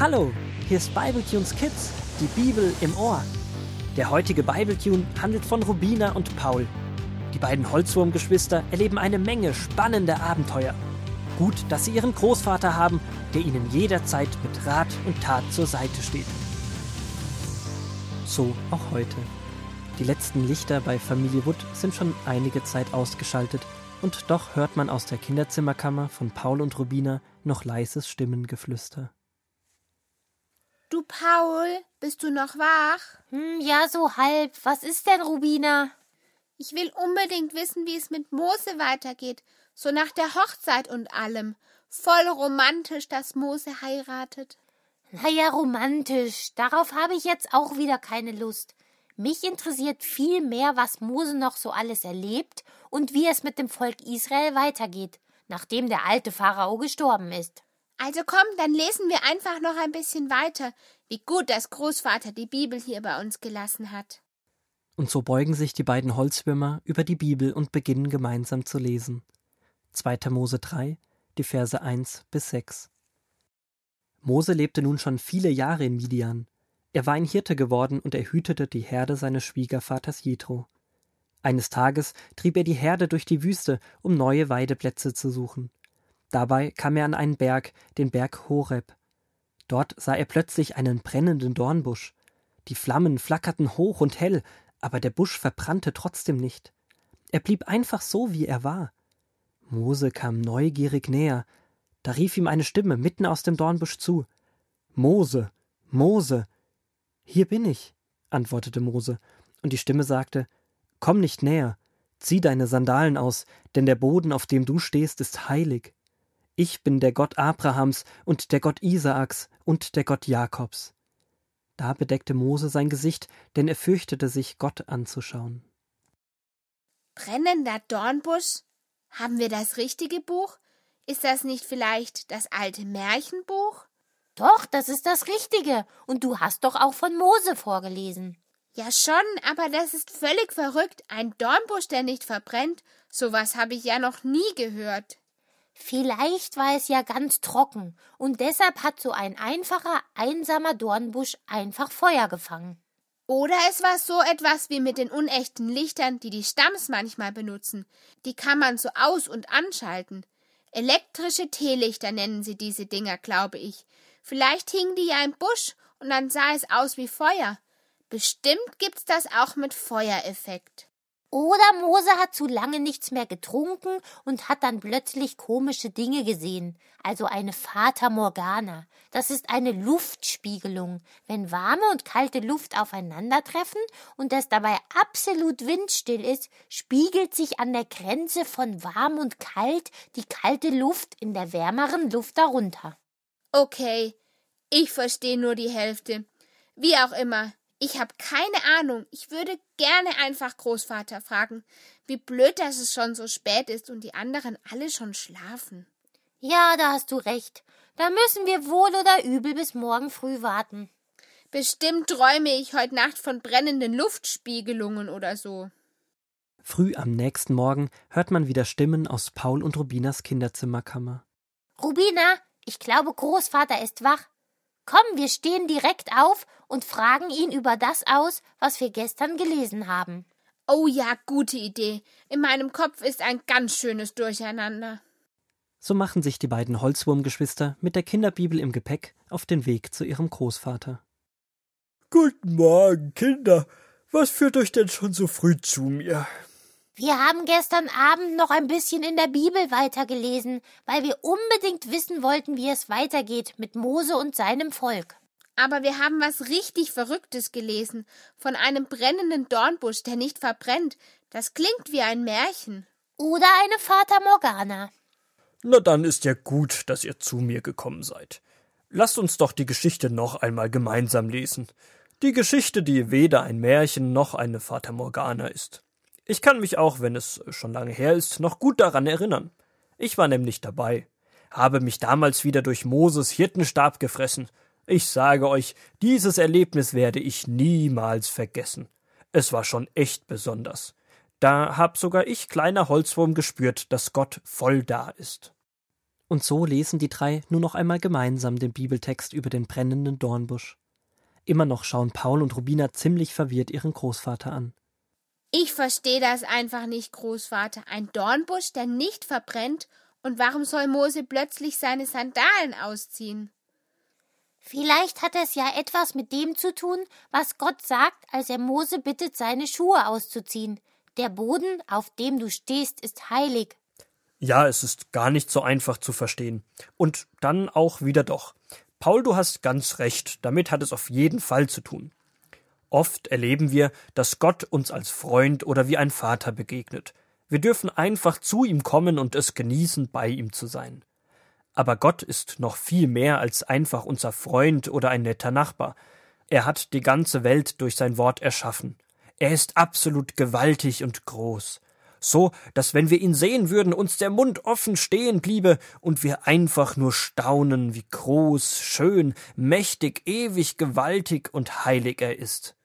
Hallo, hier ist Bibletunes Kids, die Bibel im Ohr. Der heutige Bibletune handelt von Rubina und Paul. Die beiden Holzwurmgeschwister erleben eine Menge spannender Abenteuer. Gut, dass sie ihren Großvater haben, der ihnen jederzeit mit Rat und Tat zur Seite steht. So auch heute. Die letzten Lichter bei Familie Wood sind schon einige Zeit ausgeschaltet und doch hört man aus der Kinderzimmerkammer von Paul und Rubina noch leises Stimmengeflüster. Du Paul, bist du noch wach? Hm, ja, so halb. Was ist denn, Rubina? Ich will unbedingt wissen, wie es mit Mose weitergeht, so nach der Hochzeit und allem. Voll romantisch, dass Mose heiratet. Na ja, romantisch. Darauf habe ich jetzt auch wieder keine Lust. Mich interessiert viel mehr, was Mose noch so alles erlebt und wie es mit dem Volk Israel weitergeht, nachdem der alte Pharao gestorben ist. Also komm, dann lesen wir einfach noch ein bisschen weiter. Wie gut, dass Großvater die Bibel hier bei uns gelassen hat. Und so beugen sich die beiden Holzwürmer über die Bibel und beginnen gemeinsam zu lesen. 2. Mose 3, die Verse 1 bis 6. Mose lebte nun schon viele Jahre in Midian. Er war ein Hirte geworden und er hütete die Herde seines Schwiegervaters Jethro. Eines Tages trieb er die Herde durch die Wüste, um neue Weideplätze zu suchen. Dabei kam er an einen Berg, den Berg Horeb. Dort sah er plötzlich einen brennenden Dornbusch. Die Flammen flackerten hoch und hell, aber der Busch verbrannte trotzdem nicht. Er blieb einfach so, wie er war. Mose kam neugierig näher. Da rief ihm eine Stimme mitten aus dem Dornbusch zu. Mose, Mose. Hier bin ich, antwortete Mose, und die Stimme sagte, Komm nicht näher, zieh deine Sandalen aus, denn der Boden, auf dem du stehst, ist heilig. Ich bin der Gott Abrahams und der Gott Isaaks und der Gott Jakobs. Da bedeckte Mose sein Gesicht, denn er fürchtete sich, Gott anzuschauen. Brennender Dornbusch? Haben wir das richtige Buch? Ist das nicht vielleicht das alte Märchenbuch? Doch, das ist das Richtige. Und du hast doch auch von Mose vorgelesen. Ja schon, aber das ist völlig verrückt. Ein Dornbusch, der nicht verbrennt. Sowas habe ich ja noch nie gehört. Vielleicht war es ja ganz trocken und deshalb hat so ein einfacher, einsamer Dornbusch einfach Feuer gefangen. Oder es war so etwas wie mit den unechten Lichtern, die die Stamms manchmal benutzen. Die kann man so aus- und anschalten. Elektrische Teelichter nennen sie diese Dinger, glaube ich. Vielleicht hingen die ja im Busch und dann sah es aus wie Feuer. Bestimmt gibt's das auch mit Feuereffekt. Oder Mose hat zu lange nichts mehr getrunken und hat dann plötzlich komische Dinge gesehen. Also eine Fata Morgana. Das ist eine Luftspiegelung. Wenn warme und kalte Luft aufeinandertreffen und es dabei absolut windstill ist, spiegelt sich an der Grenze von warm und kalt die kalte Luft in der wärmeren Luft darunter. Okay, ich verstehe nur die Hälfte. Wie auch immer, ich habe keine Ahnung. Ich würde gerne einfach Großvater fragen. Wie blöd, dass es schon so spät ist und die anderen alle schon schlafen. Ja, da hast du recht. Da müssen wir wohl oder übel bis morgen früh warten. Bestimmt träume ich heute Nacht von brennenden Luftspiegelungen oder so. Früh am nächsten Morgen hört man wieder Stimmen aus Paul und Rubinas Kinderzimmerkammer. Rubina, ich glaube, Großvater ist wach. Komm, wir stehen direkt auf und fragen ihn über das aus, was wir gestern gelesen haben. Oh ja, gute Idee. In meinem Kopf ist ein ganz schönes Durcheinander. So machen sich die beiden Holzwurmgeschwister mit der Kinderbibel im Gepäck auf den Weg zu ihrem Großvater. Guten Morgen, Kinder. Was führt euch denn schon so früh zu mir? Wir haben gestern Abend noch ein bisschen in der Bibel weitergelesen, weil wir unbedingt wissen wollten, wie es weitergeht mit Mose und seinem Volk. Aber wir haben was richtig Verrücktes gelesen, von einem brennenden Dornbusch, der nicht verbrennt. Das klingt wie ein Märchen. Oder eine Fata Morgana. Na dann ist ja gut, dass ihr zu mir gekommen seid. Lasst uns doch die Geschichte noch einmal gemeinsam lesen. Die Geschichte, die weder ein Märchen noch eine Fata Morgana ist. Ich kann mich auch, wenn es schon lange her ist, noch gut daran erinnern. Ich war nämlich dabei, habe mich damals wieder durch Moses Hirtenstab gefressen. Ich sage euch, dieses Erlebnis werde ich niemals vergessen. Es war schon echt besonders. Da hab sogar ich, kleiner Holzwurm, gespürt, dass Gott voll da ist. Und so lesen die drei nur noch einmal gemeinsam den Bibeltext über den brennenden Dornbusch. Immer noch schauen Paul und Rubina ziemlich verwirrt ihren Großvater an. Ich verstehe das einfach nicht, Großvater. Ein Dornbusch, der nicht verbrennt, und warum soll Mose plötzlich seine Sandalen ausziehen? Vielleicht hat es ja etwas mit dem zu tun, was Gott sagt, als er Mose bittet, seine Schuhe auszuziehen. Der Boden, auf dem du stehst, ist heilig. Ja, es ist gar nicht so einfach zu verstehen. Und dann auch wieder doch. Paul, du hast ganz recht, damit hat es auf jeden Fall zu tun. Oft erleben wir, dass Gott uns als Freund oder wie ein Vater begegnet. Wir dürfen einfach zu ihm kommen und es genießen, bei ihm zu sein. Aber Gott ist noch viel mehr als einfach unser Freund oder ein netter Nachbar. Er hat die ganze Welt durch sein Wort erschaffen. Er ist absolut gewaltig und groß. So, dass wenn wir ihn sehen würden, uns der Mund offen stehen bliebe und wir einfach nur staunen, wie groß, schön, mächtig, ewig, gewaltig und heilig er ist.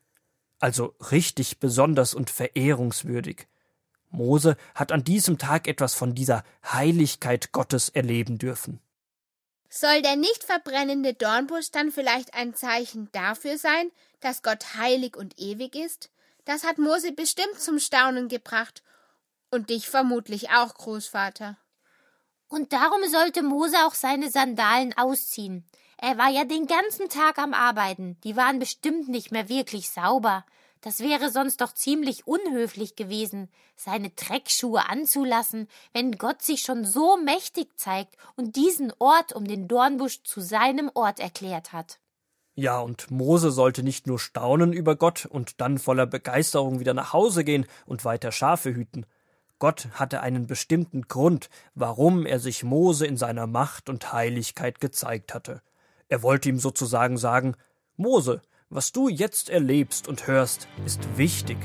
Also richtig besonders und verehrungswürdig. Mose hat an diesem Tag etwas von dieser Heiligkeit Gottes erleben dürfen. Soll der nicht verbrennende Dornbusch dann vielleicht ein Zeichen dafür sein, dass Gott heilig und ewig ist? Das hat Mose bestimmt zum Staunen gebracht. Und dich vermutlich auch, Großvater. Und darum sollte Mose auch seine Sandalen ausziehen. Er war ja den ganzen Tag am Arbeiten. Die waren bestimmt nicht mehr wirklich sauber. Das wäre sonst doch ziemlich unhöflich gewesen, seine Dreckschuhe anzulassen, wenn Gott sich schon so mächtig zeigt und diesen Ort um den Dornbusch zu seinem Ort erklärt hat. Ja, und Mose sollte nicht nur staunen über Gott und dann voller Begeisterung wieder nach Hause gehen und weiter Schafe hüten. Gott hatte einen bestimmten Grund, warum er sich Mose in seiner Macht und Heiligkeit gezeigt hatte. Er wollte ihm sozusagen sagen Mose, was du jetzt erlebst und hörst, ist wichtig.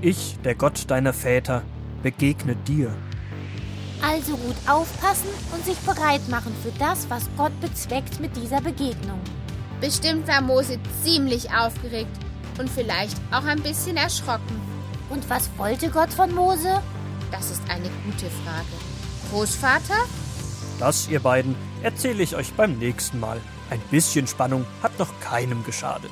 Ich, der Gott deiner Väter, begegne dir. Also gut aufpassen und sich bereit machen für das, was Gott bezweckt mit dieser Begegnung. Bestimmt war Mose ziemlich aufgeregt und vielleicht auch ein bisschen erschrocken. Und was wollte Gott von Mose? Das ist eine gute Frage. Großvater? Das, ihr beiden, erzähle ich euch beim nächsten Mal. Ein bisschen Spannung hat noch keinem geschadet.